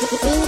Ooh.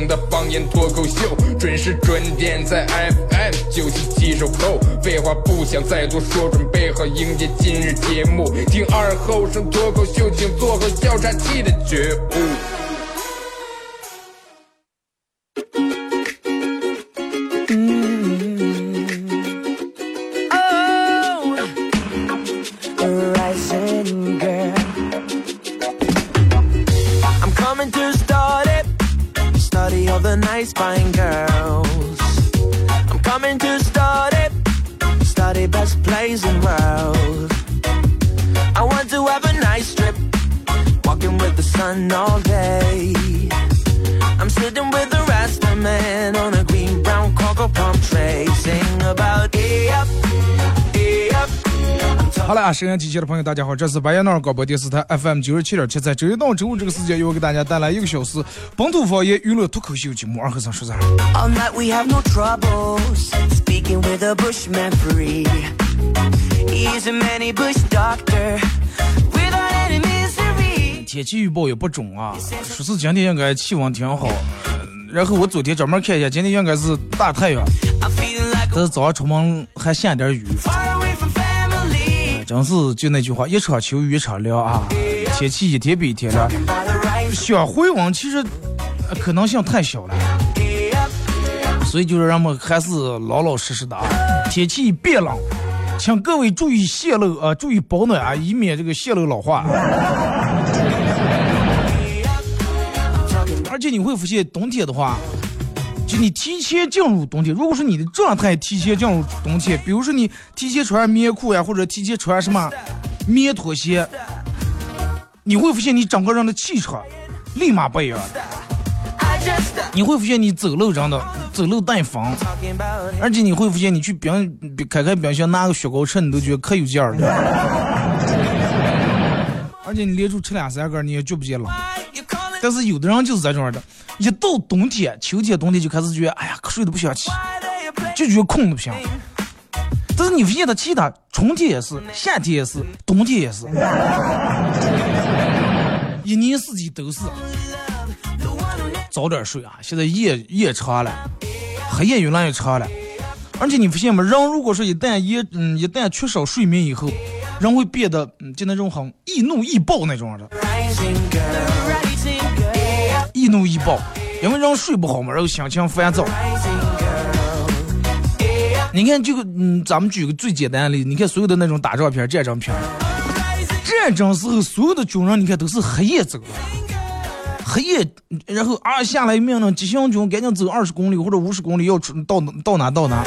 的方言脱口秀，准时准点在 FM 九七七收口。废话不想再多说，准备好迎接今日节目，听二后生脱口秀，请做好要岔气的觉悟。好了啊，沈阳机器的朋友，大家好，这是白彦淖尔广播电视台 FM 九十七点七，在周一到周五这个时间，由我给大家带来一个小时本土方言娱乐脱口秀节目《二和尚说事儿》。天气预报也不准啊，说是今天应该气温挺好，呃然后我昨天专门看一下，今天应该是大太阳。但是早上出门还下点雨，真是就那句话，一场秋雨一场凉啊，天气一天比一天凉，想回温其实可能性太小了。所以就是让我们还是老老实实的啊。天气变冷，请各位注意泄露啊，注意保暖啊，以免这个泄露老化。而且你会发现，冬天的话，就你提前进入冬天，如果说你的状态提前进入冬天，比如说你提前穿棉裤呀，或者提前穿什么棉拖鞋，你会发现你整个人的气场立马不一样。你会发现你走路真的走路带风。而且你会发现，你去冰开开冰箱拿个雪糕吃，你都觉得可有劲儿了。而且你连续吃两三个，你也觉不见冷。但是有的人就是这种的，一到冬天、秋天、冬天就开始觉得，哎呀，瞌睡都不想起，就觉得困得不行。但是你发现他其他春天也是，夏天也是，冬天也是，一年四季都是。早点睡啊！现在夜夜长了，黑夜越来越长了。而且你发现吗？人如果说一旦夜嗯一旦缺少睡眠以后，人会变得嗯就那种很易怒易暴那种的，怒易暴，因为人睡不好嘛，然后心情烦躁。你看这个，嗯，咱们举个最简单的例子，你看所有的那种打仗片、战争片，战争时候所有的军人，你看都是黑夜走，黑夜，然后啊下来命令急行军赶紧走二十公里或者五十公里，要出到到哪到哪。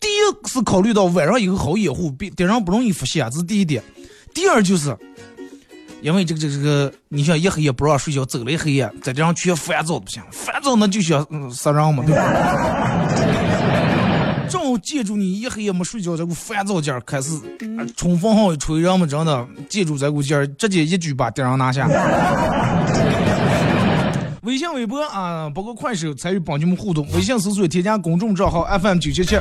第一是考虑到晚上以后好掩护，别敌人不容易发现，这是第一点。第二就是，因为这个这个这个，你像一黑夜不让睡觉，走了一黑夜，在这上全烦躁的不行，烦躁那就想嗯杀人嘛，对吧？正好借助你一黑夜没睡觉这股烦躁劲儿，开始啊冲锋号一吹，人们真的借助这股劲儿，直接一举把敌人拿下。微信、微博啊，包括快手参与帮节目互动。微信搜索添加公众账号 FM 九七七，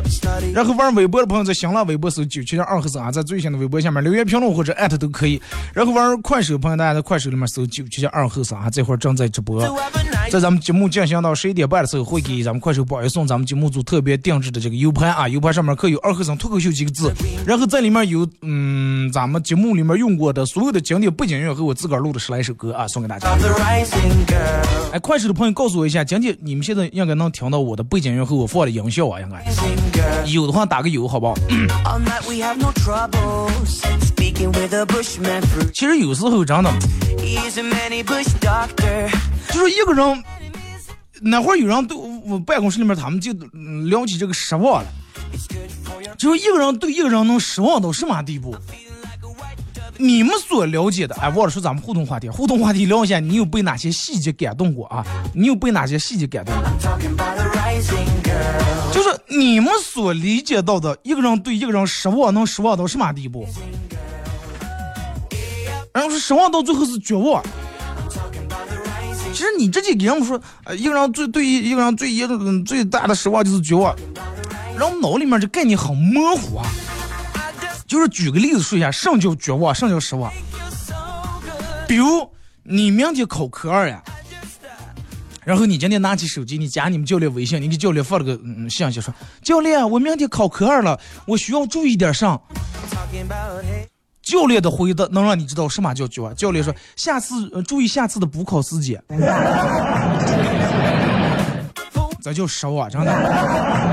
然后玩微博的朋友在新浪微博搜九七七二和三啊，在最新的微博下面留言评论或者艾特都可以。然后玩快手朋友，大家在快手里面搜九七七二和三啊，这会儿正在直播。在咱们节目进行到十一点半的时候，会给咱们快手宝爷送咱们节目组特别定制的这个 U 盘啊，U 盘上面刻有“二和尚脱口秀”几个字，然后在里面有嗯咱们节目里面用过的所有的经典背景音乐和我自个儿录的十来首歌啊，送给大家。哎，快手的朋友告诉我一下，讲解你们现在应该能听到我的背景音和我放的音效啊，应该有的话打个有，好不好？其实有时候真的，就是一个人，那会儿有人对我办公室里面他们就聊起这个失望了，就是一个人对一个人能失望到什么地步？你们所了解的，哎，忘了说咱们互动话题，互动话题聊一下，你有被哪些细节感动过啊？你有被哪些细节感动过？就是你们所理解到的，一个人对一个人失望能失望到什么地步？然后是失望到最后是绝望。其实你直接给人们说，呃，一个人最对一个人最一最大的失望就是绝望，然后脑里面这概念很模糊啊。就是举个例子说一下，什么叫绝望，什么叫失望。比如你明天考科二呀，然后你今天拿起手机，你加你们教练微信，你给教练发了个嗯信息说，教练，我明天考科二了，我需要注意点啥？教练的回答能让你知道什么叫绝望。教练说，下次注意下次的补考时间。这叫失望，真的。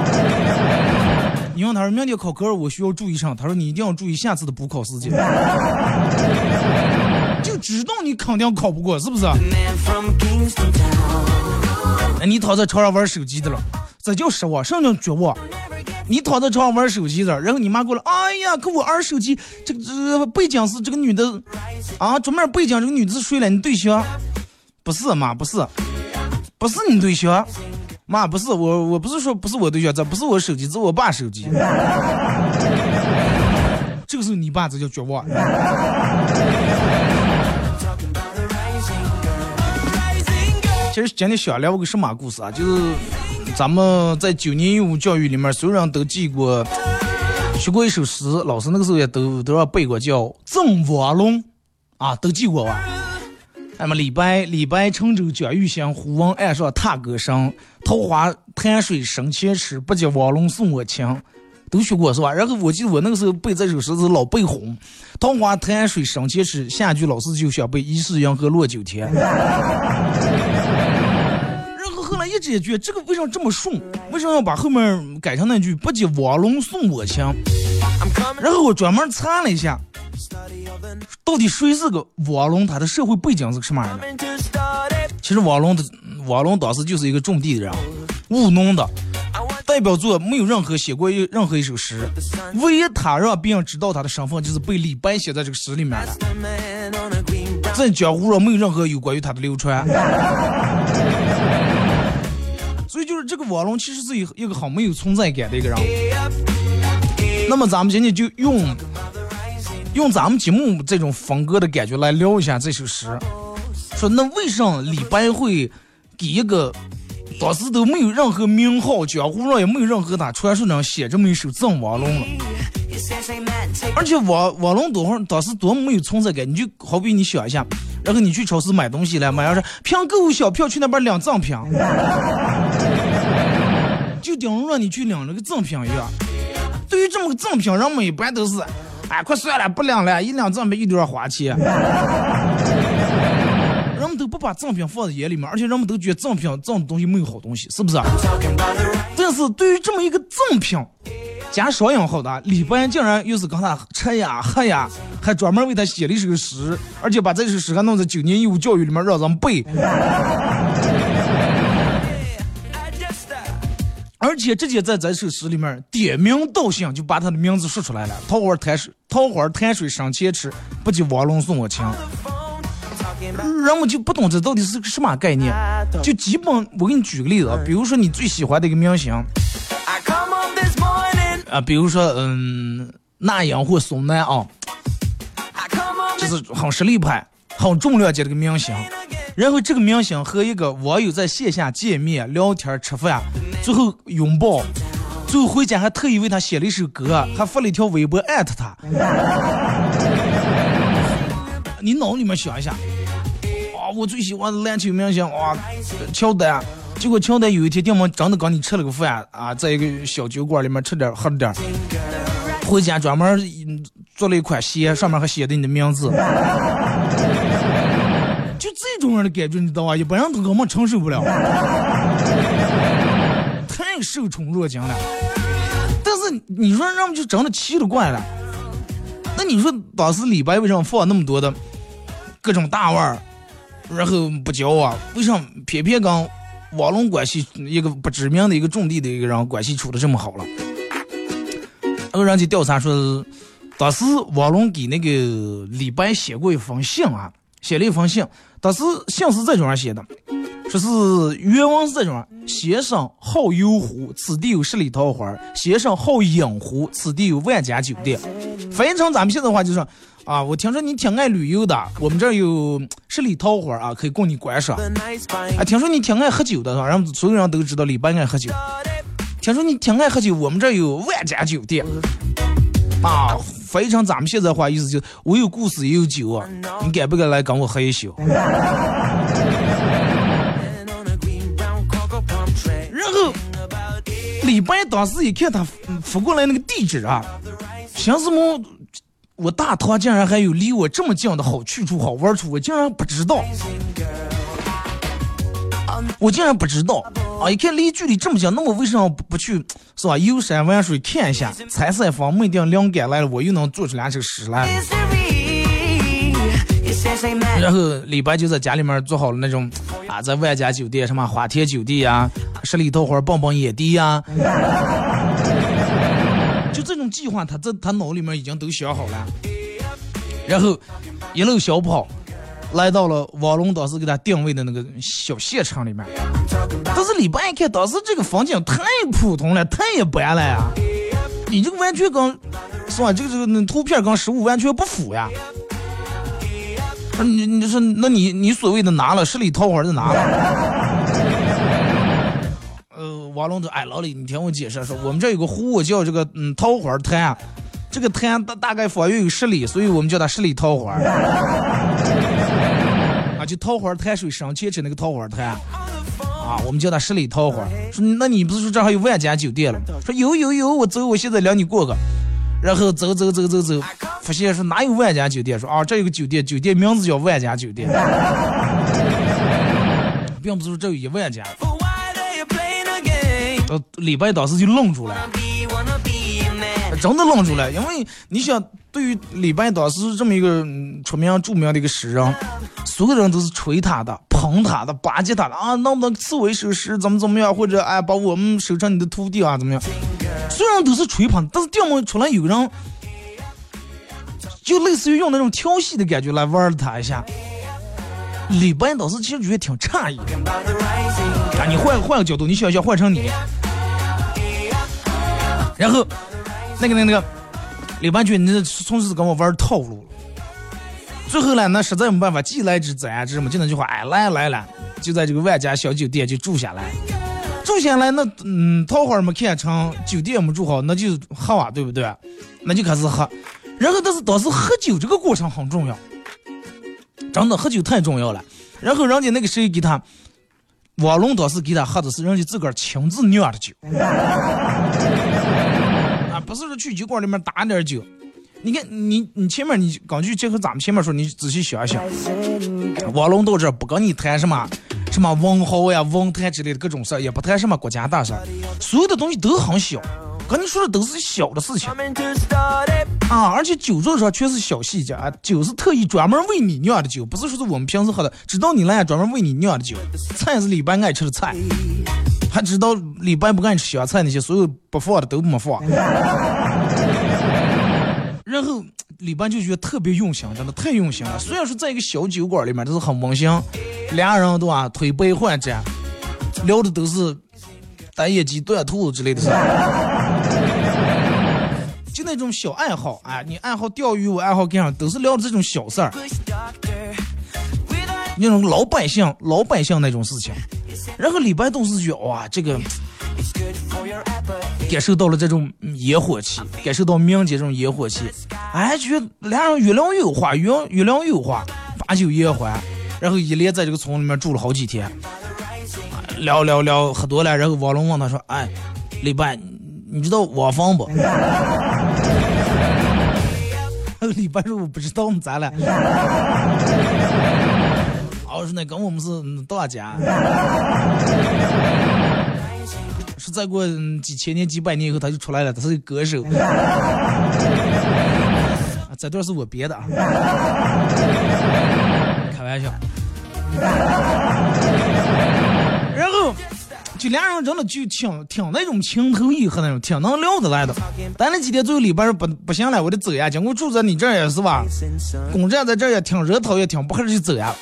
你问他说明天考科二，我需要注意上。他说你一定要注意下次的补考时间，就知道你肯定考不过，是不是？那你躺在床上玩手机的了，这叫失望，什么叫绝望？你躺在床上玩手机的，然后你妈过来，哎呀，可我玩手机这个这背景是这个女的啊，桌面背景这个女的是谁了？你对象？不是妈，不是，不是你对象。妈，不是我，我不是说不是我对象，这不是我手机，这是我爸手机。这个时候你爸这叫绝望。其实今天想聊个什么故事啊？就是咱们在九年义务教育里面，所有人都记过、学过一首诗，老师那个时候也都都要背过，叫《赠瓦龙》，啊，都记过吧？那么李白，李白乘舟将欲行，忽闻岸上踏歌声。桃花潭水深千尺，不及汪伦送我情。都学过是吧？然后我记得我那个时候背这首诗是老背红。桃花潭水深千尺，下句老师就想背疑是银河落九天。然后后来一直也觉得这个为什么这么顺？为什么要把后面改成那句不及汪伦送我情？然后我专门查了一下。到底谁是个瓦龙？他的社会背景是个什么样的？其实瓦龙的瓦龙当时就是一个种地的人，务农的。代表作没有任何写过一任何一首诗，唯一他让别人知道他的身份，就是被李白写在这个诗里面的。在江湖上没有任何有关于他的流传。所以就是这个瓦龙其实是一一个很没有存在感的一个人。那么咱们今天就用。用咱们节目这种风格的感觉来聊一下这首诗，说那为什么李白会给一个当时都没有任何名号，江湖上也没有任何他传说上写这么一首《赠王龙》了？而且王王龙多会当时多没有存在感，你就好比你想一下，然后你去超市买东西来，买要是凭购物小票去那边领赠品，就等于让你去领了个赠品一样。对于这么个赠品，人们一般都是。哎，快算了，不领了，一两赠品一点花钱。不把赠品放在眼里面，而且人们都觉得赠品赠的东西没有好东西，是不是？但是对于这么一个赠品，加双引号的李白竟然又是跟他吃呀喝呀，还专门为他写了一首诗，而且把这首诗还弄在九年义务教育里面让人背。而且直接在这首诗里面点名道姓，就把他的名字说出来了。桃花潭水，桃花潭水深千尺，不及汪伦送我情。人们就不懂这到底是个什么概念。就基本，我给你举个例子啊，比如说你最喜欢的一个明星，啊，比如说嗯，那英或宋楠啊，就是很实力派、很重量级的一个明星。然后这个明星和一个网友在线下见面聊天吃饭，最后拥抱，最后回家还特意为他写了一首歌，还发了一条微博艾特他。你脑里面想一下，啊，我最喜欢的篮球明星哇，乔丹。结果乔丹有一天，电门真的跟你吃了个饭啊，在一个小酒馆里面吃点喝点，回家专门做了一款鞋，上面还写的你的名字。就这种样的感觉，你知道吧？一般人都根本承受不了，太受宠若惊了。但是你说人们就真的奇了怪了。那你说当时李白为什么放那么多的各种大腕，然后不交啊？为什么偏偏跟王龙关系一个不知名的一个种地的一个人关系处的这么好了？然后人家调查说，当时王龙给那个李白写过一封信啊，写了一封信。当时信是这种样写的，说是原文是这种：先生好游湖，此地有十里桃花；先生好饮湖，此地有万家酒店。翻译成咱们现在话就是啊，我听说你挺爱旅游的，我们这儿有十里桃花啊，可以供你观赏。啊，听说你挺爱喝酒的，让所有人都知道李白爱喝酒。听说你挺爱喝酒，我们这儿有万家酒店。啊，非常咱们现在话意思就是，我有故事也有酒啊，你敢不敢来跟我喝一宿？然后李白当时一看他发过来那个地址啊，想什么？我大唐竟然还有离我这么近的好去处、好玩处，我竟然不知道。我竟然不知道啊！一看离距离这么近，那我为什么不不去是吧？游山玩水看一下，采采风，没定灵感来了，我又能做出两首诗来。然后李白就在家里面做好了那种啊，在万家酒店什么花田酒店呀、十里桃花棒棒野地呀，这种计划，他在他脑里面已经都想好了。然后一路小跑。来到了王龙当时给他定位的那个小县城里面，但是李白一看，当时这个风景太普通了，太一般了呀！你这个完全跟是吧？这个这个那图片跟实物完全不符呀！你你说，那你你所谓的拿了十里桃花的拿了？王龙说：“哎，老李，你听我解释，说我们这有个湖叫这个嗯桃花潭，这个潭大大概方圆有十里，所以我们叫它十里桃花 啊。”就桃花潭水深浅池那个桃花潭啊，我们叫它十里桃花。说那你不是说这还有万家酒店了？说有有有，我走，我现在领你过个。然后走走走走走，发现说哪有万家酒店？说啊，这有个酒店，酒店名字叫万家酒店，并不是说这有一万家。呃，李白当时就愣住了。真的愣住了，因为你想，对于李白当时这么一个出名著名的一个诗人，所有人都是吹他的、捧他的、巴结他的啊，能不能赐我一首诗，怎么怎么样，或者哎，把我们收成你的徒弟啊，怎么样？虽然都是吹捧，但是调么出来有人，就类似于用那种调戏的感觉来玩了他一下。李白当时其实觉得挺诧异的，啊，你换换个角度，你想想换成你，然后。那个、那个、那个，李半君，你这从此跟我玩套路了。最后呢，那实在没办法，既来之则安之嘛，就那句话，哎，来来了，就在这个万家小酒店就住下来。住下来，那嗯，桃花没看成，酒店没住好，那就喝啊，对不对？那就开始喝。然后，但是当时喝酒这个过程很重要，真的喝酒太重要了。然后，人家那个谁给他，王龙当时给他喝的是人家自个儿亲自酿的酒。啊不是说去酒馆里面打点酒，你看你你前面你根据结合咱们前面说，你仔细想一想，王龙到这不跟你谈什么什么文豪呀、文坛之类的各种事儿，也不谈什么国家大事，所有的东西都很小，跟你说的都是小的事情啊，而且酒桌上全是小细节啊，酒是特意专门为你酿的酒，不是说是我们平时喝的，知道你来专门为你酿的酒，菜是李白爱吃的菜。还知道李白不爱吃香菜，那些所有不放的都没放。然后李白就觉得特别用心，真的太用心了。虽然说在一个小酒馆里面，都是很温馨，俩人都啊推杯换盏，聊的都是打野鸡、断兔子之类的事就那种小爱好啊，你爱好钓鱼，我爱好干啥，都是聊的这种小事儿，那种老百姓、老百姓那种事情。然后李白都是觉哇，这个感受到了这种烟火气，感受到民间这种烟火气，哎，觉得俩人越聊越有话，越越聊越有话，把酒言欢，然后一连在这个村里面住了好几天，聊聊聊喝多了，然后王龙问他说：“哎，李白，你知道王房不？”礼拜日：“我不知道，咋了？”我说那跟我们是大家，是再过几千年几百年以后他就出来了，他是歌手。这段是我编的啊，开玩笑。然后就俩人真的就挺挺那种情投意合那种，挺能聊得来的。但那几天最后礼拜不不行了，我得走呀。结果住在你这儿也是吧，公站在这儿也挺热闹，也挺不合适就走呀。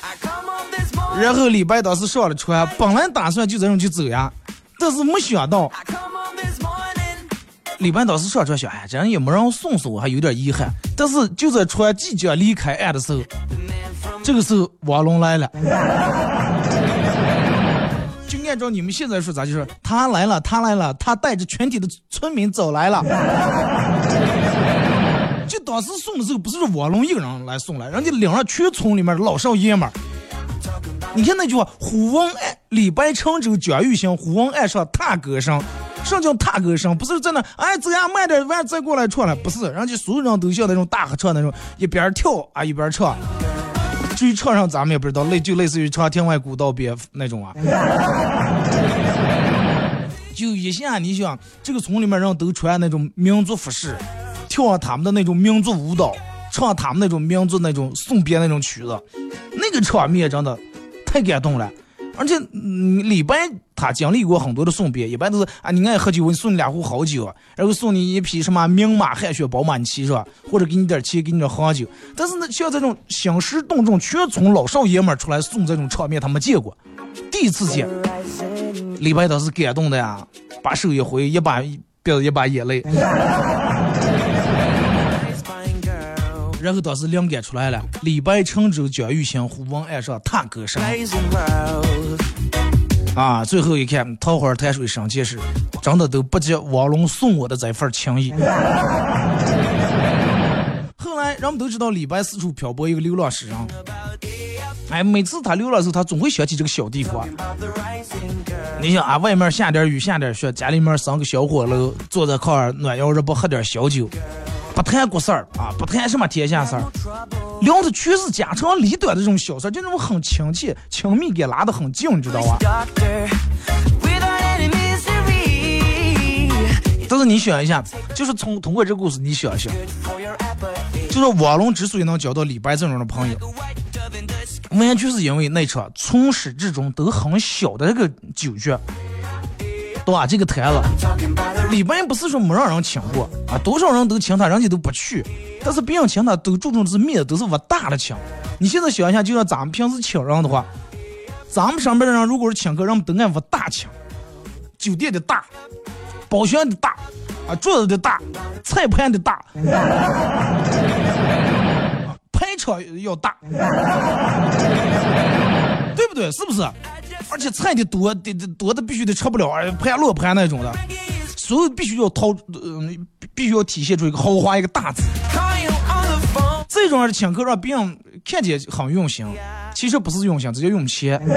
然后礼拜当时上了船，本来打算就这种就走呀，但是没想到。礼拜当时上船想，哎，这样也没人送送我，还有点遗憾。但是就在船即将离开岸的时候，这个时候王龙来了。按照你们现在说，咋就是他来了，他来了，他带着全体的村民走来了。就当时送的时候，不是王龙一个人来送来，人家领了全村里面的老少爷们儿。你看那句话：“虎王爱李白乘舟将欲行，虎王爱上踏歌声。”什么叫踏歌声？不是在那，哎，走呀，慢点，完再过来唱了。不是，人家所有人都像那种大合唱那种，一边跳啊一边唱。至于唱上咱们也不知道，类就类似于唱《天外古道边》那种啊。就一下，你想这个村里面人都穿那种民族服饰，跳他们的那种民族舞蹈，唱他们那种民族那种送别那种曲子，那个场面真的太感动了。而且，李白他经历过很多的送别，一般都是啊，你爱喝酒，我送你两壶好酒，然后送你一匹什么名马、汗血宝马，你骑是吧？或者给你点钱，给你点黄酒。但是呢，像这种兴师动众，全村老少爷们出来送这种场面，他没见过，第一次见。李白当时感动的呀，把手一挥，一把鼻子一把眼泪。然后当时灵感出来了，李白乘舟将欲行，忽闻岸上踏歌声。啊，最后一看，桃花潭水深，千尺，真的都不及王龙送我的这份情谊。后来人们都知道李白四处漂泊，一个流浪诗人。哎，每次他流浪时候，他总会想起这个小地方。你想啊，外面下点雨，下点雪，家里面生个小火炉，坐在炕上暖腰热不，喝点小酒。不谈国事儿啊，不谈什么天下事儿，聊的全是家长里短的这种小事儿，就那种很亲切、亲密感拉得很近，你知道吧？但是你想一下，就是从通过这个故事，你想一想，就是王龙之所以能交到李白这种的朋友，完全是因为那场从始至终都很小的这个酒局。都把这个台了，李白不是说没让人请过啊，多少人都请他，人家都不去。但是别人请他都注重的是面子，都是我大的请。你现在想一下，就像咱们平时请人的话，咱们上边的人如果是请客，人们都按我大请，酒店的大，包厢的大，啊桌子的大，菜盘的大，排场要大，对不对？是不是？而且菜的多，的多的必须得吃不了，盘落盘那种的，所有必须要掏，嗯，必须要体现出一个豪华一个大字。这种的请客让别人看见很用心，其实不是用心，这叫用钱。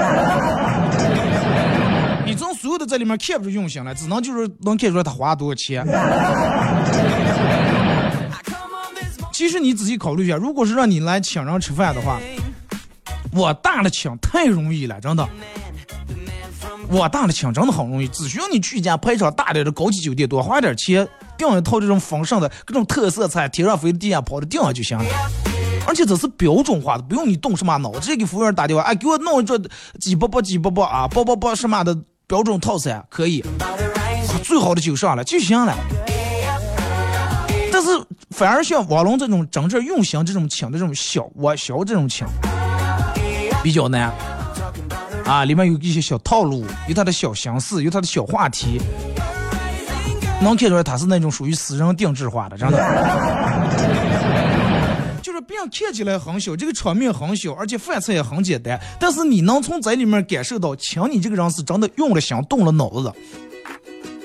你从所有的在里面看不出用心来，只能就是能看出来他花多少钱。其实你仔细考虑一下，如果是让你来请人吃饭的话，我大的请太容易了，真的。我大的请真的很容易，只需要你去一家排场大点的高级酒店，多花点钱订一套这种丰盛的各种特色菜，天上飞地下跑的订上就行了。而且这是标准化的，不用你动什么脑，直接给服务员打电话，哎，给我弄一桌几包包几包包啊，包包包什么的标准套餐可以，最好的酒上了就行了。但是反而像王龙这种真正用心这种请的这种小我小这种请比较难。啊，里面有一些小套路，有他的小相似，有他的小话题，能看出来他是那种属于私人定制化的，真的。就是别人看起来很小，这个场面很小，而且饭菜也很简单，但是你能从这里面感受到，请你这个人是真的用了心，动了脑子的。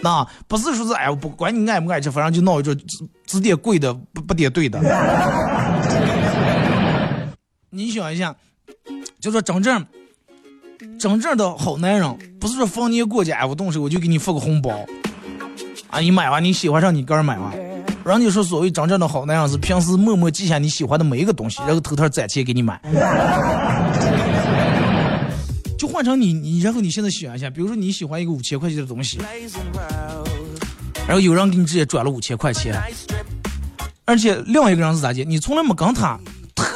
那不是说是哎，我不管你爱不爱吃，反正就闹一桌，只只点贵的，不不点对的。你想一下，就说真正。真正的好男人，不是说逢年过节哎，我动手我就给你发个红包，啊，你买完你喜欢上你个人买完。人家说所谓真正的好男人是平时默默记下你喜欢的每一个东西，然后偷偷攒钱给你买。就换成你你，然后你现在想一下，比如说你喜欢一个五千块钱的东西，然后有人给你直接转了五千块钱，而且另外一个人是咋的？你从来没跟他。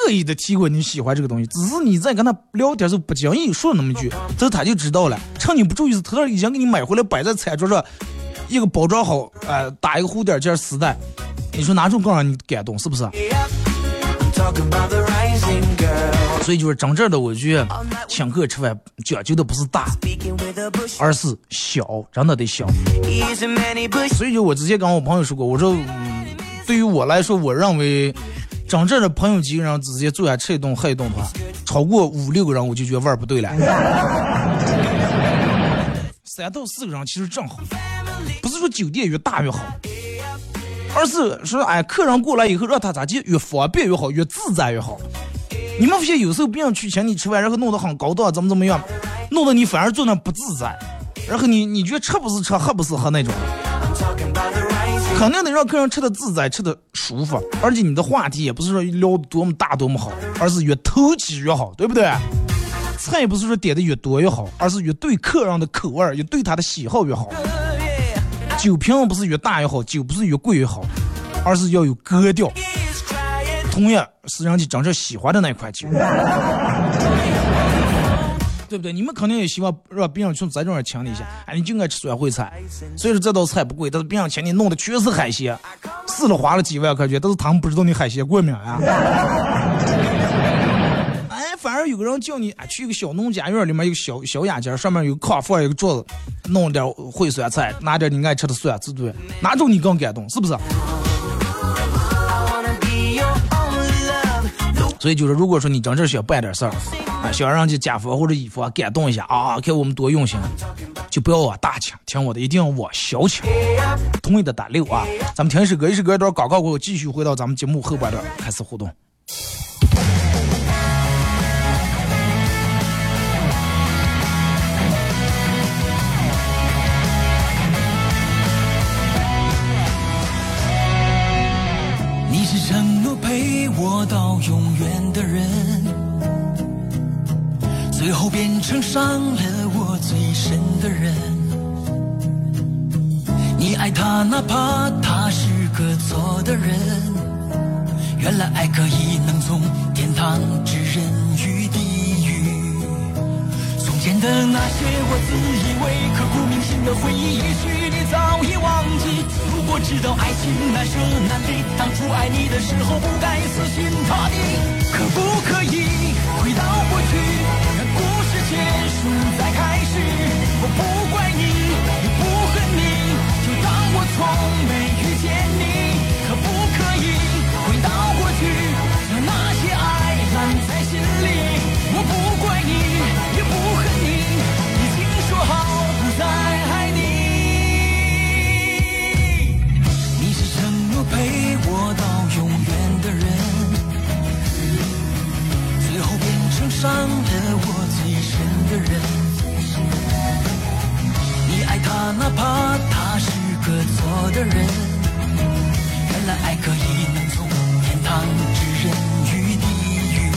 特意的提过你喜欢这个东西，只是你在跟他聊天时候不经意说那么一句，这他就知道了。趁你不注意时，他已经给你买回来摆在餐桌上，一个包装好，呃，打一个蝴蝶结丝带。你说哪种更让你感动？是不是？所以就是真正的，我觉得请客吃饭讲究的不是大，而是小，真的得小。所以就我之前跟我朋友说过，我说，嗯对于我来说，我认为真正的朋友几个人直接坐下吃一顿喝一顿的话，超过五六个人我就觉得味儿不对了。三到四个人其实正好，不是说酒店越大越好。而是说，哎，客人过来以后，让他咋就越方便越好，越自在越好。你们发现有时候别人去请你吃饭，然后弄得很高档，怎么怎么样，弄得你反而坐那不自在。然后你你觉得吃不是吃，喝不是喝那种，肯定得让客人吃的自在，吃的舒服。而且你的话题也不是说聊多么大多么好，而是越投机越好，对不对？菜不是说点的越多越好，而是越对客人的口味，越对他的喜好越好。酒瓶不是越大越好，酒不是越贵越好，而是要有格调。同样是人家真正喜欢的那款酒，对不对？你们肯定也希望让别人从这种人请你一下，哎，你就爱吃酸烩菜，所以说这道菜不贵，但是别人请你弄的全是海鲜，死了花了几万块钱，但是他们不知道你海鲜过敏啊。哎。反而有个人叫你啊，去一个小农家院里面，有个小小雅间，上面有炕放一个桌子，弄点烩酸菜，拿点你爱吃的蒜，对不对？哪种你更感动？是不是？所以就是，如果说你真正想办点事儿，啊，想让这家方或者乙方感动一下啊，看我们多用心，就不要往大请，听我的，一定要往小请。同意的打六啊！咱们听一首歌，一首歌一段广告过后，继续回到咱们节目后半段开始互动。最后变成伤了我最深的人。你爱他，哪怕他是个错的人。原来爱可以能从天堂指人于地狱。从前的那些我自以为刻骨铭心的回忆，也许你早已忘记。如果知道爱情难舍难离，当初爱你的时候不该死心塌地，可不可以回到过去，从没遇见你。可不可以回到过去，让那些爱烂在心里？我不怪你，也不恨你，已经说好不再爱你。陪我到永远的人，最后变成伤了我最深的人。你爱他，哪怕他错的人。原来爱可以能从天堂指人于地狱。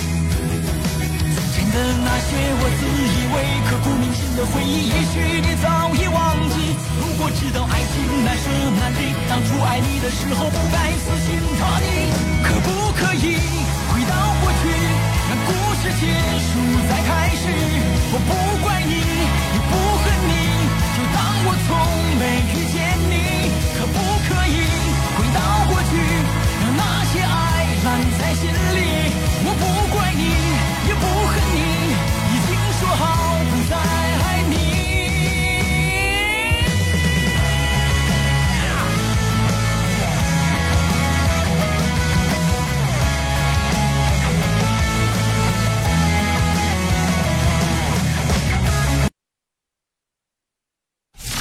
从前的那些我自以为刻骨铭心的回忆，也许你早已忘记。如果知道爱情难舍难离，当初爱你的时候不该死心塌地。可不可以回到过去，让故事结束再开始？我不怪你，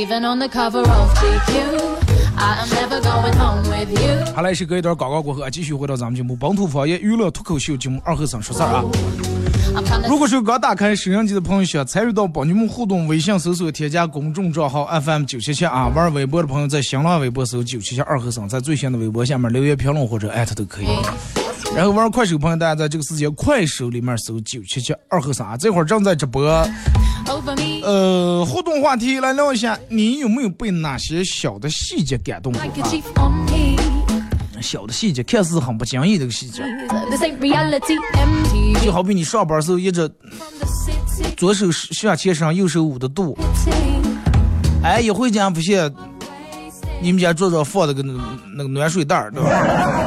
Even on the cover of GQ, I am never going home with you. 好嘞，是隔一段广告过后啊，继续回到咱们节目本土方言娱乐脱口秀节目二和尚说事儿啊。如果是刚打开收音机的朋友，想参与到帮你们互动，微信搜索添加公众账号 FM 九七七啊，玩微博的朋友在新浪微博搜九七七二和尚，在最新的微博下面留言评论或者艾特都可以。然后玩快手朋友，大家在这个时间快手里面搜九七七二和尚啊，这会儿正在直播。呃，互动话题来聊一下，你有没有被哪些小的细节感动过.小的细节看似很不经意的细节就好比你上班时候一直.左手向前伸，右手捂着肚。哎，一回家不现你们家桌上放了个那个那个暖水袋儿，对吧？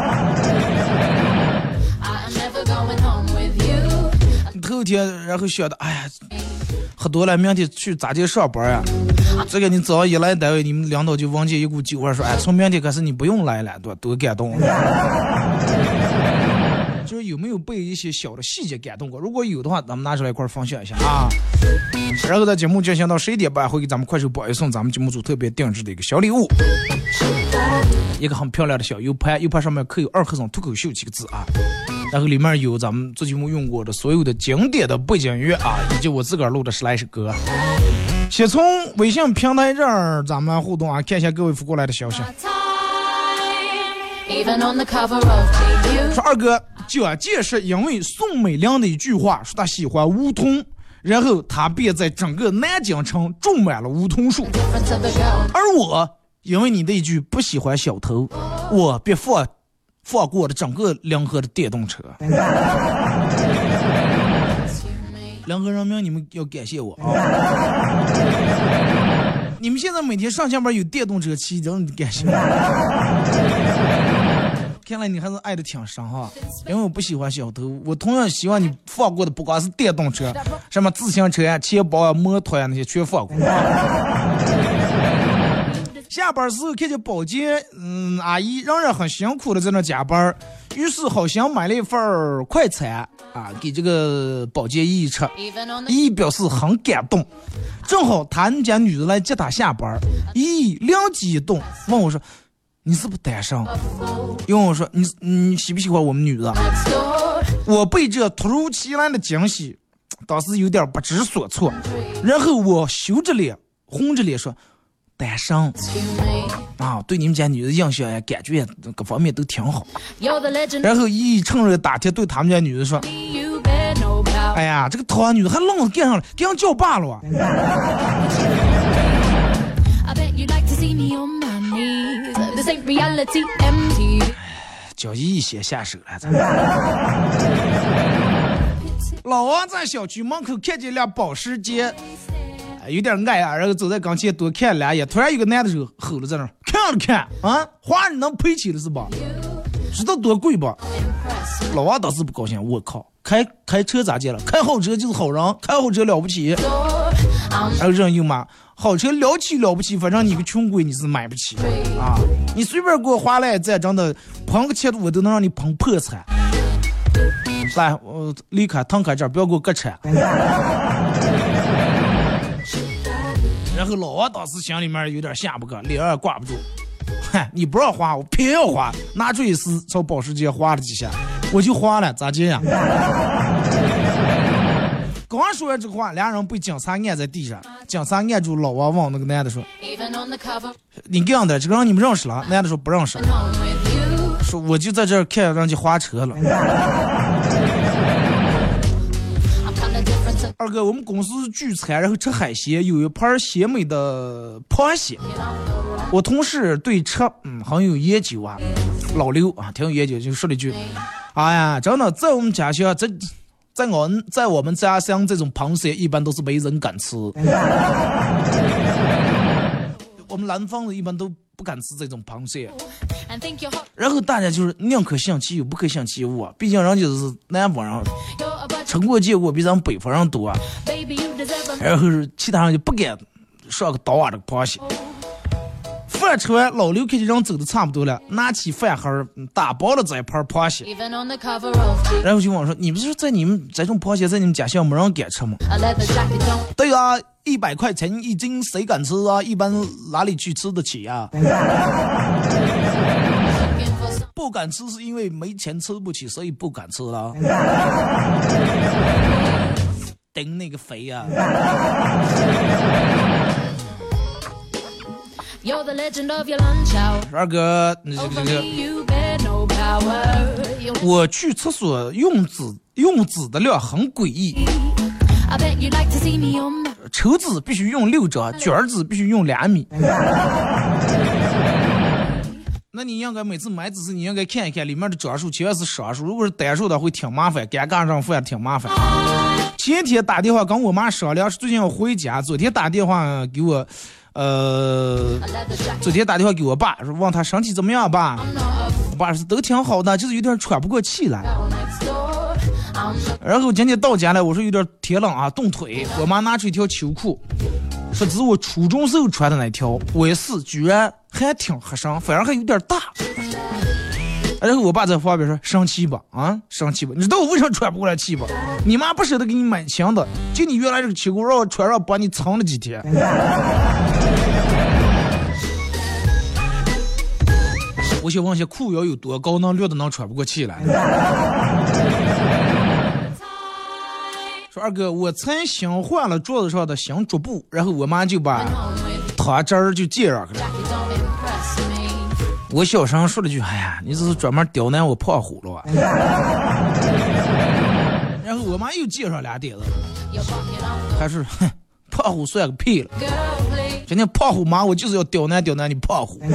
天然后想的，哎呀，喝多了，明天去咋地上班呀？这个你早上一来单位，你们领导就闻见一股酒味，说，哎，从明天开始你不用来了，多多感动。就是有没有被一些小的细节感动过？如果有的话，咱们拿出来一块分享一下啊。然后在节目进行到十一点半，会给咱们快手榜一送咱们节目组特别定制的一个小礼物，一个很漂亮的小 U 盘，U 盘上面刻有“二和尚脱口秀”几个字啊。然后里面有咱们做节目用过的所有的经典的背景音乐啊，以及我自个儿录的十来首歌。先从微信平台这儿咱们互动啊，看一下各位发过来的消息。说二哥，蒋介石因为宋美龄的一句话说他喜欢梧桐，然后他便在整个南京城种满了梧桐树。而我因为你的一句不喜欢小偷，我便放放过了整个临河的电动车。临河人民，你们要感谢我啊！你们现在每天上下班有电动车骑，真的感谢我。看来你还是爱的挺深哈，因为我不喜欢小偷，我同样希望你放过的不光是电动车，什么自行车呀、钱包啊、摩托呀那些全放过。下班时候看见保洁，嗯，阿姨仍然很辛苦的在那加班儿，于是好心买了一份儿快餐啊，给这个保洁姨姨吃。姨姨表示很感动，正好他们家女的来接她下班儿，姨姨灵机一动问我说：“你是不是单身？”因为我说：“你你喜不喜欢我们女的？”我被这突如其来的惊喜，当时有点不知所措，然后我羞着脸、红着脸说：“单身啊，对你们家女的印象也感觉各方面都挺好。然后一趁热打铁，对他们家女的说：“哎呀，这个讨女的还愣跟上了，干叫爸了。哎”叫一些下手了，咱。老王在小区门口看见辆保时捷。有点矮啊，然后走在跟前多看两眼，突然有个男的就吼了在那，看了看啊，花你能赔起了是吧？知道多贵吧？老王当时不高兴，我靠，开开车咋见了？开好车就是好人，开好车了不起。I'm 然后人又骂，好车了起了不起，反正你个穷鬼你是买不起啊！你随便给我花来再真的碰个钱我都能让你碰破产。来，我离开，腾开这儿，不要给我搁车。然后老王当时心里面有点下不个，脸也挂不住。嗨，你不让花，我偏要花，拿出一丝朝保时捷划了几下，我就花了，咋接呀？刚说完这个话，俩人被警察按在地上。警察按住老王，问那个男的说你这样的，这个人你们认识了？”男的说：“不认识。说我就在这儿看人家划车了。二哥，我们公司聚餐，然后吃海鲜，有一盘鲜美的螃蟹。我同事对吃嗯很有研究啊，老刘啊挺有研究，就说了一句：“哎呀，真的，在我们家乡，在在我们在我们家乡，这种螃蟹一般都是没人敢吃。我们南方人一般都不敢吃这种螃蟹。然后大家就是宁可信其有，不可信其无啊。毕竟人家是南方人，成果结果比咱们北方人多啊。”然后是其他人就不敢上个刀啊这个螃蟹。饭吃完，老刘看见人走的差不多了，拿起饭盒打包了这一盘螃蟹然后就问我说：“你们是在你们这种螃蟹在你们家乡没人敢吃吗 a leather jacket. Don't？” 对啊，一百块钱一斤，谁敢吃啊？一般哪里去吃得起啊？不敢吃是因为没钱吃不起，所以不敢吃了。顶那个肥呀！二哥，你这个……我去厕所用纸用纸的量很诡异，抽纸必须用六张，卷纸必须用两米。那你应该每次买纸时，你应该看一看里面的张数全是双数，如果是单数的会挺麻烦，尴尬上饭挺麻烦。前天打电话跟我妈商量，最近要回家，昨天打电话给我，呃，昨天打电话给我爸，说问他身体怎么样，爸。我爸说都挺好的，就是有点喘不过气来。然后今天到家了，我说有点天冷啊，冻腿。我妈拿出一条秋裤，说这是我初中时候穿的那条，我也是，居然还挺合身，反而还有点大。然后我爸在旁边说：“生气吧，啊，生气吧！你知道我为啥喘不过来气吧？你妈不舍得给你买新的，就你原来这个秋裤让我穿上，把你藏了几天。”我想问一下，裤腰有多高能略的能喘不过气来？说二哥，我才新换了桌子上的新桌布，然后我妈就把 home with 汤汁儿就接上去了。我小声说了句：“哎呀，你这是专门刁难我胖虎了吧？” 然后我妈又接上俩点子，还是哼，胖虎算个屁了！今天胖虎妈，我就是要刁难刁难你胖虎。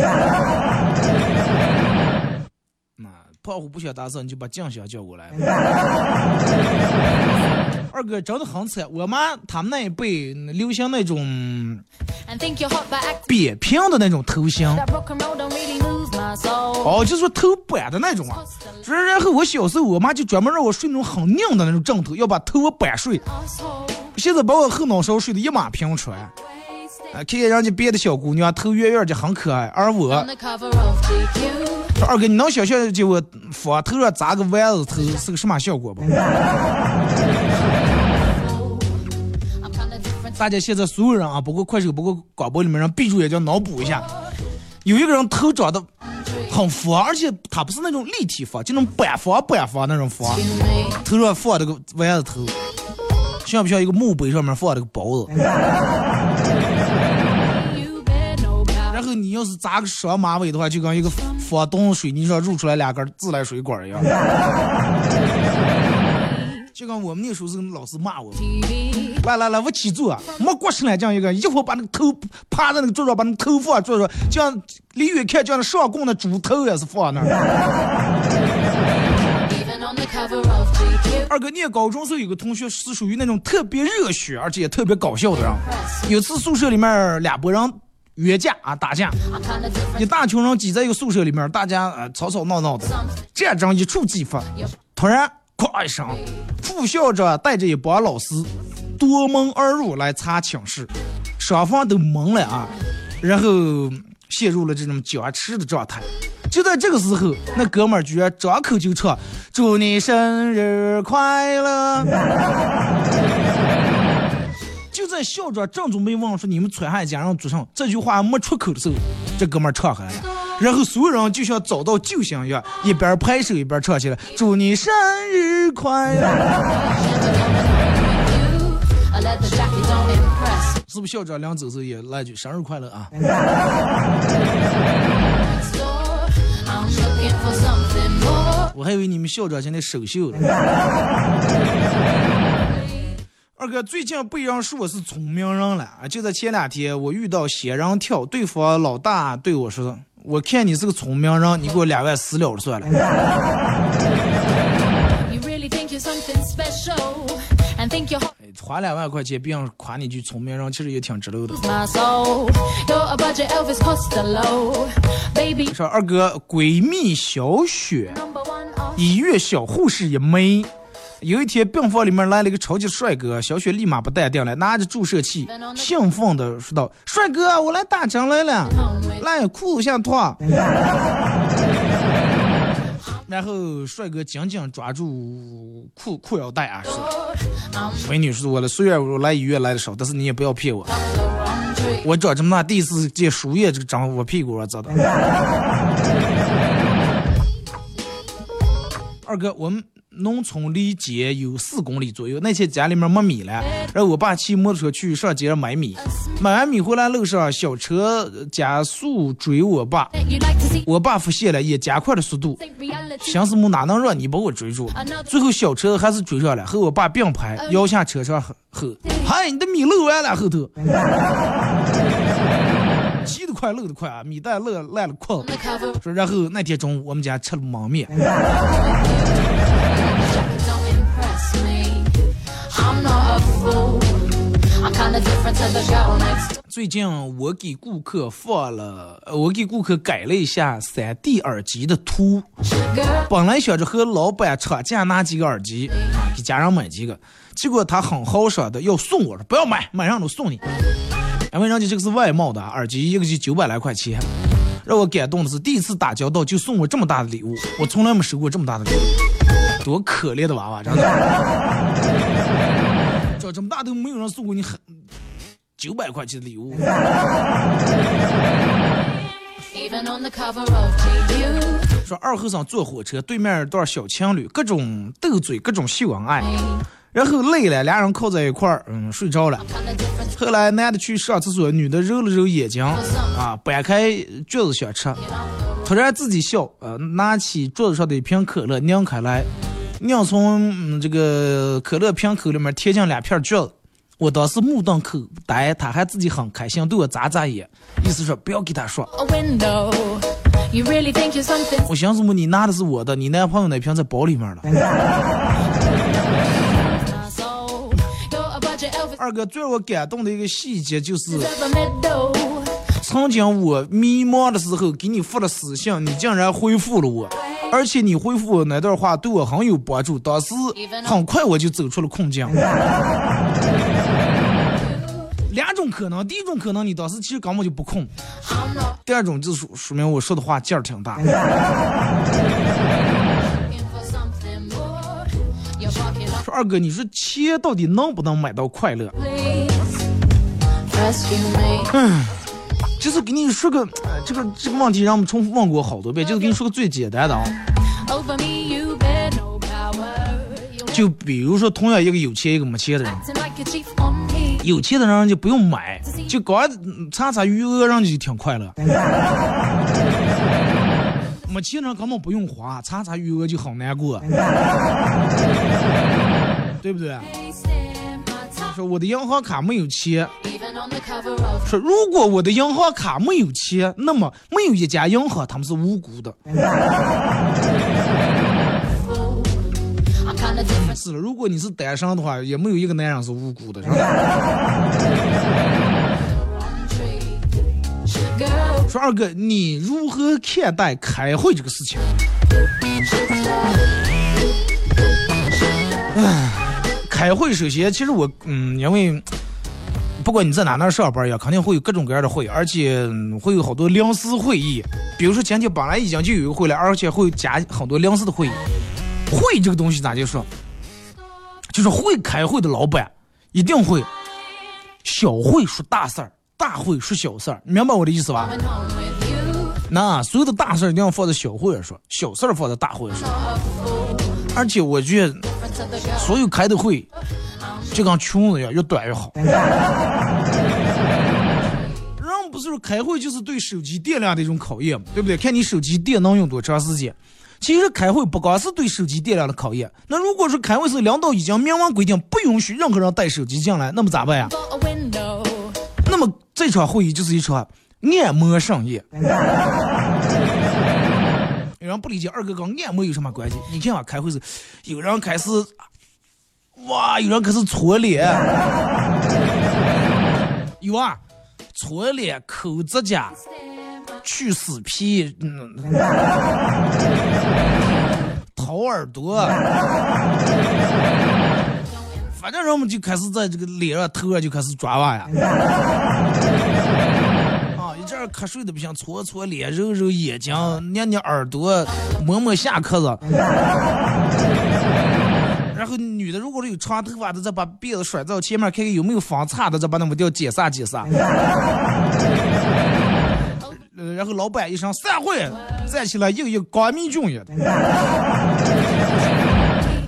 那胖虎不想打扫，你就把静香叫过来。二哥真的很惨，我妈他们那一辈流行那种.扁平的那种头型.哦，就是说头板的那种啊。然然后我小时候，我妈就专门让我睡那种很硬的那种枕头，要把头发板睡。现在把我后脑勺睡得一马平川。啊，看见人家别的小姑娘头圆圆的很可爱，而我二哥，你能想象就我发头上扎个丸子头是个什么效果不？大家现在所有人啊，包括快手，包括广播里面人，闭住眼睛脑补一下，有一个人头长得很方，而且他不是那种立体方，就那种板方板方那种方，头上放了个丸子头，像不像一个墓碑上面放了个包子？然后你要是扎个双马尾的话，就跟一个佛洞水泥上入出来两根自来水管一样。就跟我们那时候是老师骂我.来来来，我起坐，没过身来这样一个，一会儿把那个头趴在那个桌上，把那个头放桌上，这样离远看，这样上供的猪头也是放那儿。二哥念高中时候有个同学是属于那种特别热血，而且也特别搞笑的人。有次宿舍里面俩拨人约架啊打架.一大群人挤在一个宿舍里面，大家呃吵吵闹闹的，战争一触即发。突然，咵一声，副校长带着一帮老师夺门而入来查寝室，双方都懵了啊，然后陷入了这种僵持的状态。就在这个时候，那哥们儿居然张口就唱：“祝你生日快乐。” 就在校长正准备问说你们村还家人组成，这句话没出口的时候，这哥们儿唱下来了，然后所有人就像找到救星一样，一边拍手一边唱起来：“祝你生日快乐 A leather jacket don't impress.！” 是不是校长临走时候也来句“生日快乐”啊.我还以为你们校长现在首秀了。二哥，最近被人说我是聪明人了啊！就在前两天，我遇到仙人跳，对方老大对我说：“我看你是个聪明人，你给我两万私了了算了。You really think you're something special and think you're hot 哎”花两万块钱，别人夸你句聪明人，其实也挺值得的。说二哥，闺蜜小雪.医院小护士一枚。有一天，病房里面来了一个超级帅哥，小雪立马不淡定了，拿着注射器，兴奋的说道：“帅哥，我来打针来了，来裤子先脱。”然后帅哥紧紧抓住裤裤腰带啊，说美女，是我了，虽然我来医院来的少，但是你也不要骗我.我长这么大第一次见输液这个长我屁股上知道。”二哥，我们农村离街有四公里左右，那天家里面没米了，然后我爸骑摩托车去上街上买米，买完米回来路上小车加速追我爸我爸发现了也加快了速度.想死木哪能让你把我追住？最后小车还是追上了，和我爸并排摇下车窗吼吼：“嗨，你的米漏完了后头。”骑得快，漏得快啊！米袋漏烂了裤子。The cover 说，然后那天中午我们家吃了焖面。最近我给顾客放了，呃我给顾客改了一下 3D 耳机的图。本来想着和老板吵架拿几个耳机，给家人买几个，结果他很豪爽的要送我，说不要买，买上都送你。因为人家这个是外贸的耳机，一个就九百来块钱。让我感动的是，第一次打交道就送我这么大的礼物，我从来没收过这么大的礼物，多可怜的娃娃，真的。长这么大都没有人送过你很九百块钱的礼物。说二和尚坐火车，对面一对小情侣，各种斗嘴，各种秀恩爱，然后累了，俩人靠在一块儿，嗯，睡着了。后来男的去上厕所，女的揉了揉眼睛，啊，掰开橘子想吃，突然自己笑，呃，拿起桌子上的一瓶可乐拧开来，拧从嗯这个可乐瓶口里面贴进两片橘子。我当时目瞪口呆，他还自己很开心，对我眨眨眼，意思说不要给他说。A window. You really think you're something 我寻思么，你拿的是我的，你男朋友那瓶在包里面了。二哥最让我感动的一个细节就是.曾经我迷茫的时候给你发了私信，你竟然回复了我，而且你回复我那段话对我很有帮助，当时很快我就走出了困境。两种可能，第一种可能你当时其实根本就不空，第二种就是说说明我说的话劲儿挺大。说二哥，你说钱到底能不能买到快乐？please. 就是给你说个，呃这个这个问题让我们重复问过好多遍，就是给你说个最简单的啊。就比如说，同样一个有钱一个没钱的人.有钱的人就不用买，就光嗯擦擦余额，人家就挺快乐。没钱的人根本不用花，擦擦余额就好难过，对不对.说我的银行卡没有钱，说如果我的银行卡没有钱，那么没有一家银行他们是无辜的。是了，如果你是单身的话，也没有一个男人是无辜的。说二哥，你如何看待开会这个事情？开会首先，其实我嗯，因为不管你在哪哪上班呀，肯定会有各种各样的会，而且、会有好多临时会议。比如说前天本来已经就有一个会了，而且会加很多临时的会议。会这个东西咋就说？就是会开会的老板一定会小会说大事儿，大会说小事儿，明白我的意思吧？那所有的大事儿一定要放在小会上说，小事儿放在大会上。而且我觉得所有开的会就跟裙子一样，越短越好。人不不是说开会就是对手机电量的一种考验嘛，对不对？看你手机电能用多长时间。其实开会不光是对手机电量的考验，那如果说开会是领导已经明文规定不允许任何人带手机进来，那么咋办呀.那么这场会议就是一场按摩盛宴。有 人不理解二哥跟按摩有什么关系？你看啊，开会是有人开始，哇，有人开始搓脸，有啊，搓脸、抠指甲、去死皮，掏耳朵，反正人们就开始在这个脸上、头上就开始抓娃呀。啊，一阵儿瞌睡的不行，搓搓脸，揉揉眼睛，捏捏耳朵，摸摸下壳子。的如果是有长头发的，再把辫子甩到前面，看看有没有方擦的，再把那么掉解散解散。呃，然后老板一声散会，站起来一个一个光明俊也的。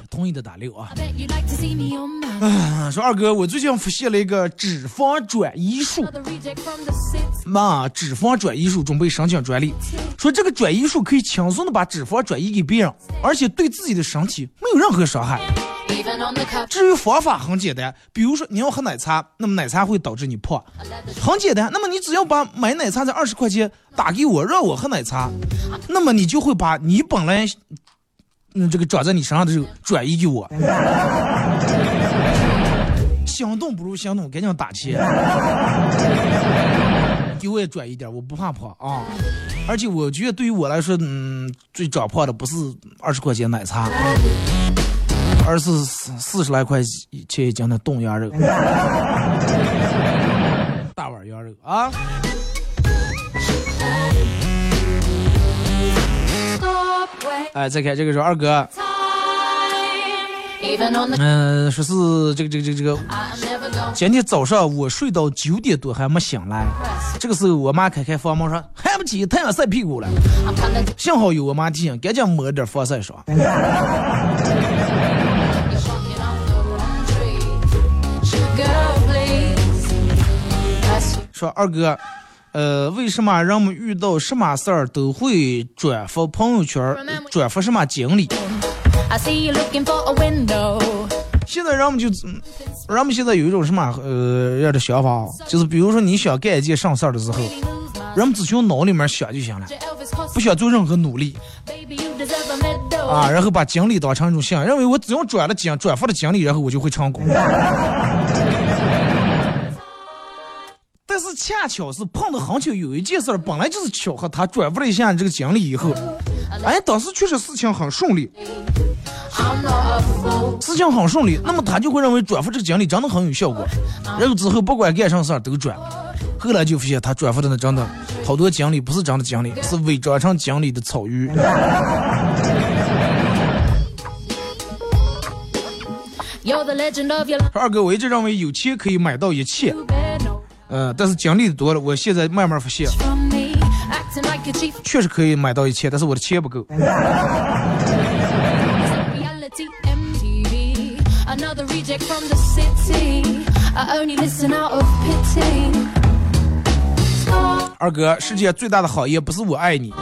同意的打六啊说二哥，我最近发现了一个脂肪转移术。妈，脂肪转移术准备申请专利，说这个转移术可以轻松的把脂肪转移给别人，而且对自己的身体没有任何伤害。至于方法很简单，比如说你要喝奶茶，那么奶茶会导致你胖，很简单。那么你只要把买奶茶这二十块钱打给我，让我喝奶茶，那么你就会把你本来嗯这个长在你身上的肉转移给我。行动不如行动，赶紧打钱，给我也转一点，我不怕胖啊。而且我觉得对于我来说，嗯，最长胖的不是二十块钱奶茶。而是四四十来块钱一斤的冻羊肉，大碗羊肉啊！哎，再看这个是二哥嗯、说是这个这个这个这个今天早上我睡到九点多还没醒来，这个时候我妈开开房门说还不起，太阳晒屁股了。幸好有我妈提醒，赶紧抹点防晒霜。说二哥，呃，为什么人们遇到什么事儿都会转发朋友圈，转发什么经历？I see you looking for a window. 现在人们就，嗯人们现在有一种什么呃样的想法啊，就是比如说你想干一件上事儿的时候人们只需要脑里面想就行了，不需要做任何努力.啊，然后把经历当成一种信仰，认为我只要转了经转发了经历，然后我就会成功。但是恰巧是碰到很巧，有一件事儿本来就是巧合，他转发了一下这个经历以后，哎，当时确实事情很顺利.事情很顺利，那么他就会认为转发这个经历真的很有效果，然后之后不管干什么事儿都转。后来就发现他转发的那真的好多经历不是真的经历，是伪装成经历的草鱼。二哥，我一直认为有钱可以买到一切呃，但是经历的多了，我现在慢慢发现，确实可以买到一切，但是我的钱不够。二哥，世界最大的好业不是我爱你。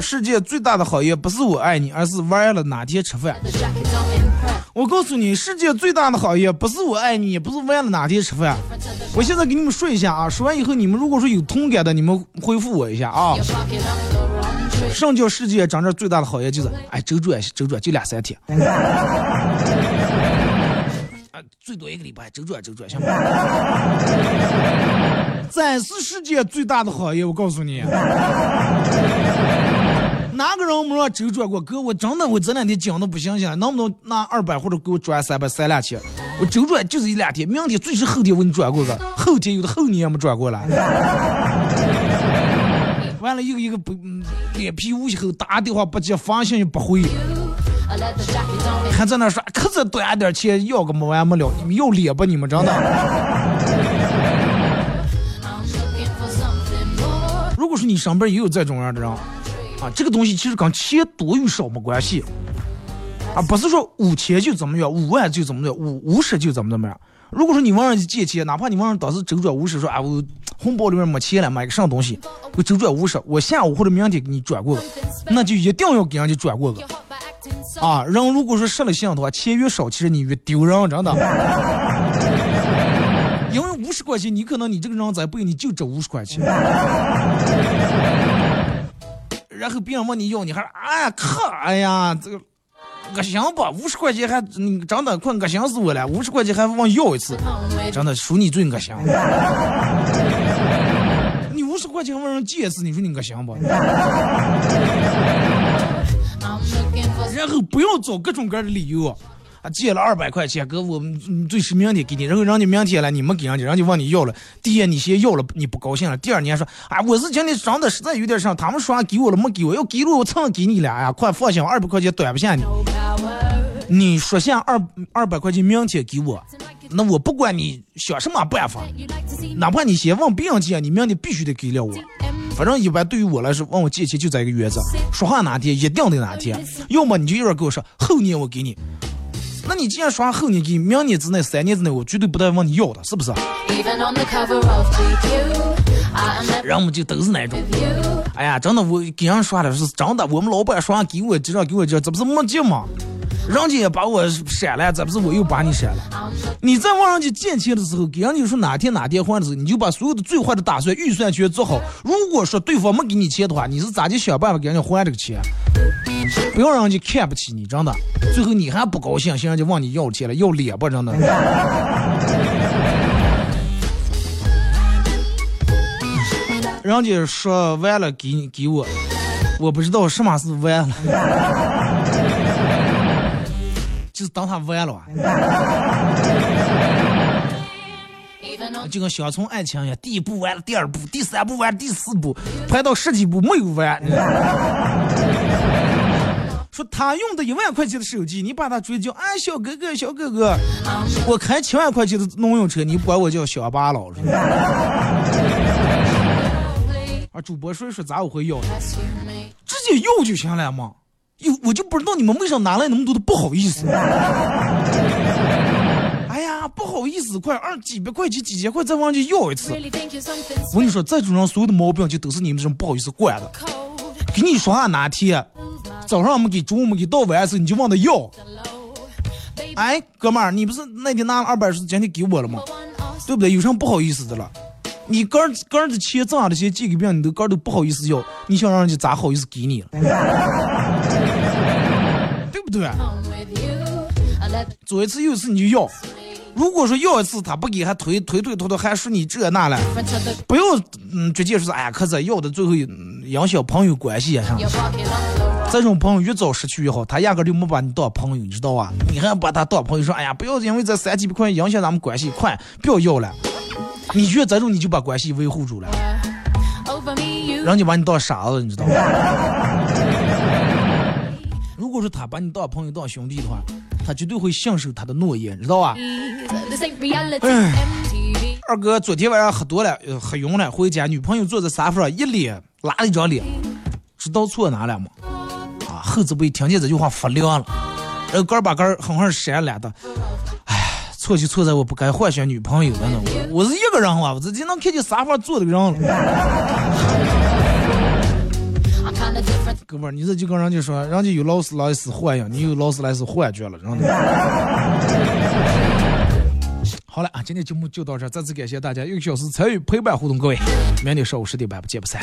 世界最大的好业不是我爱你，而是玩了哪天吃饭。我告诉你，世界最大的好业不是我爱你，也不是为了哪天吃饭。我现在给你们说一下啊，说完以后你们如果说有同感的，你们回复我一下啊。上叫世界长这最大的好业就是，哎，周转周转就两三天，啊，最多一个礼拜，周转周转行吗？咱是世界最大的好业，我告诉你，哪个人没让周转过？哥，我真的我这两天讲的不行行，能不能拿二百或者给我转三百三两千？我周转就是一两天，明天最迟后天我给你转过个，后天有的后年也没转过来。完了，一个一个不，脸皮无后，打电话不接，发信息不回，还在那说，可是短点钱要个没完没了，要脸吧你们真的？如果说你身边也有这种样的人，啊，这个东西其实跟钱多与少没关系，啊，不是说五千就怎么样，五万就怎么样，五五十就怎么怎么样。如果说你问人家借钱，哪怕你问人当时周转五十，说啊我红包里面没钱了，买个啥东西，我周转五十，我下午或者明天给你转过，那就一定要给人家转过个。啊，人如果说失了信的话，钱越少，其实你越丢人，真的。因为五十块钱，你可能你这个人在背，你就值五十块钱。然后别人问你要，你还哎靠哎呀，这个恶心吧？五十块钱还真的快恶心死我了！五十块钱还往要一次，真的属你最恶心。你五十块钱问人借一次，你说你恶心不？然后不要找各种各样的理由啊，借了二百块钱，哥我们最迟明天给你，然后人家明天来你没给人家，人家问你要了，第一你先要了，你不高兴了，第二年说啊我是今天长得实在有点上，他们说给我了没给我，要给了我蹭给你俩呀，快放心，二百块钱短不下你。你说下二二百块钱明天给我，那我不管你想什么办法，哪怕你先问别人借，你明天必须得给了我。反正一般对于我来说，问我借钱就这一个原则，说话哪天一定得哪天，要么你就一会儿跟我说后年我给你，那你既然刷后年给你，明年之内、三年之内，我绝对不带问你要的，是不是？人们就都是那种，哎呀，真的我给人刷的是真的，我们老板刷给我这张给我这，这不是没劲吗？人家也把我删了，这不是我又把你删了？你在问人家借钱的时候，给人家说哪天哪天还的时候，你就把所有的最坏的打算预算全做好。如果说对方没给你钱的话，你是咋就想办法给人家还这个钱？不要让人家看不起你，真的。最后你还不高兴，现在就问你要钱了，要脸不？真的。人家说完了给你给我，我不知道什么是完了。就是当他完了，就跟乡村爱情一样，第一步完了，第二步、第三步完，第四步排到十几步没有完。说他用的一万块钱的手机，你把他追叫，哎，小哥哥，小哥哥，我开七万块钱的农用车，你管我叫小八老是吧？啊，主播说一说咋我会要，直接要就行了嘛。有我就不知道你们为啥拿来那么多的不好意思。哎呀，不好意思，快二几百块钱、几千块再往去要一次。我跟你说，这种上所有的毛病就都是你们这种不好意思惯的。给你说话哪天，早上我们给，中午没给，到晚上时候你就往他要。哎，哥们儿，你不是那天拿了二百是今天给我了吗？对不对？有什么不好意思的了？你根儿根儿的钱挣的钱借给别人，你都根儿都不好意思要，你想让人家咋好意思给你了？对不对？左一次右一次你就要，如果说要一次他不给，还推推推拖拖，还说你这那了，不要嗯直接说哎呀，可是要的最后影响朋友关系啊？这种朋友越早失去越好，他压根就没把你当朋友，你知道吧？你还把他当朋友，说哎呀，不要因为这三几百块影响咱们关系，快不要要了。你越这种，你就把关系维护住了，人家把你当傻子，你知道吗？如果说他把你当朋友、当兄弟的话，他绝对会信守他的诺言，知道吧？二哥昨天晚上喝多了，喝晕了，回家女朋友坐在沙发上，一脸拉了一张脸，知道错哪了吗？啊，后子辈听见这句话发凉了，然后杆儿把杆儿狠狠扇了的。错就错在我不该幻想女朋友了呢，我我是一个人啊，我直接能看见沙发坐的个人了。哥们儿，你这就跟人家说，人家有劳斯莱斯幻影，你有劳斯莱斯幻觉了，真的。好了啊，今天节目就到这，再次感谢大家一个小时参与陪伴互动，各位，明天上午十点半不见不散。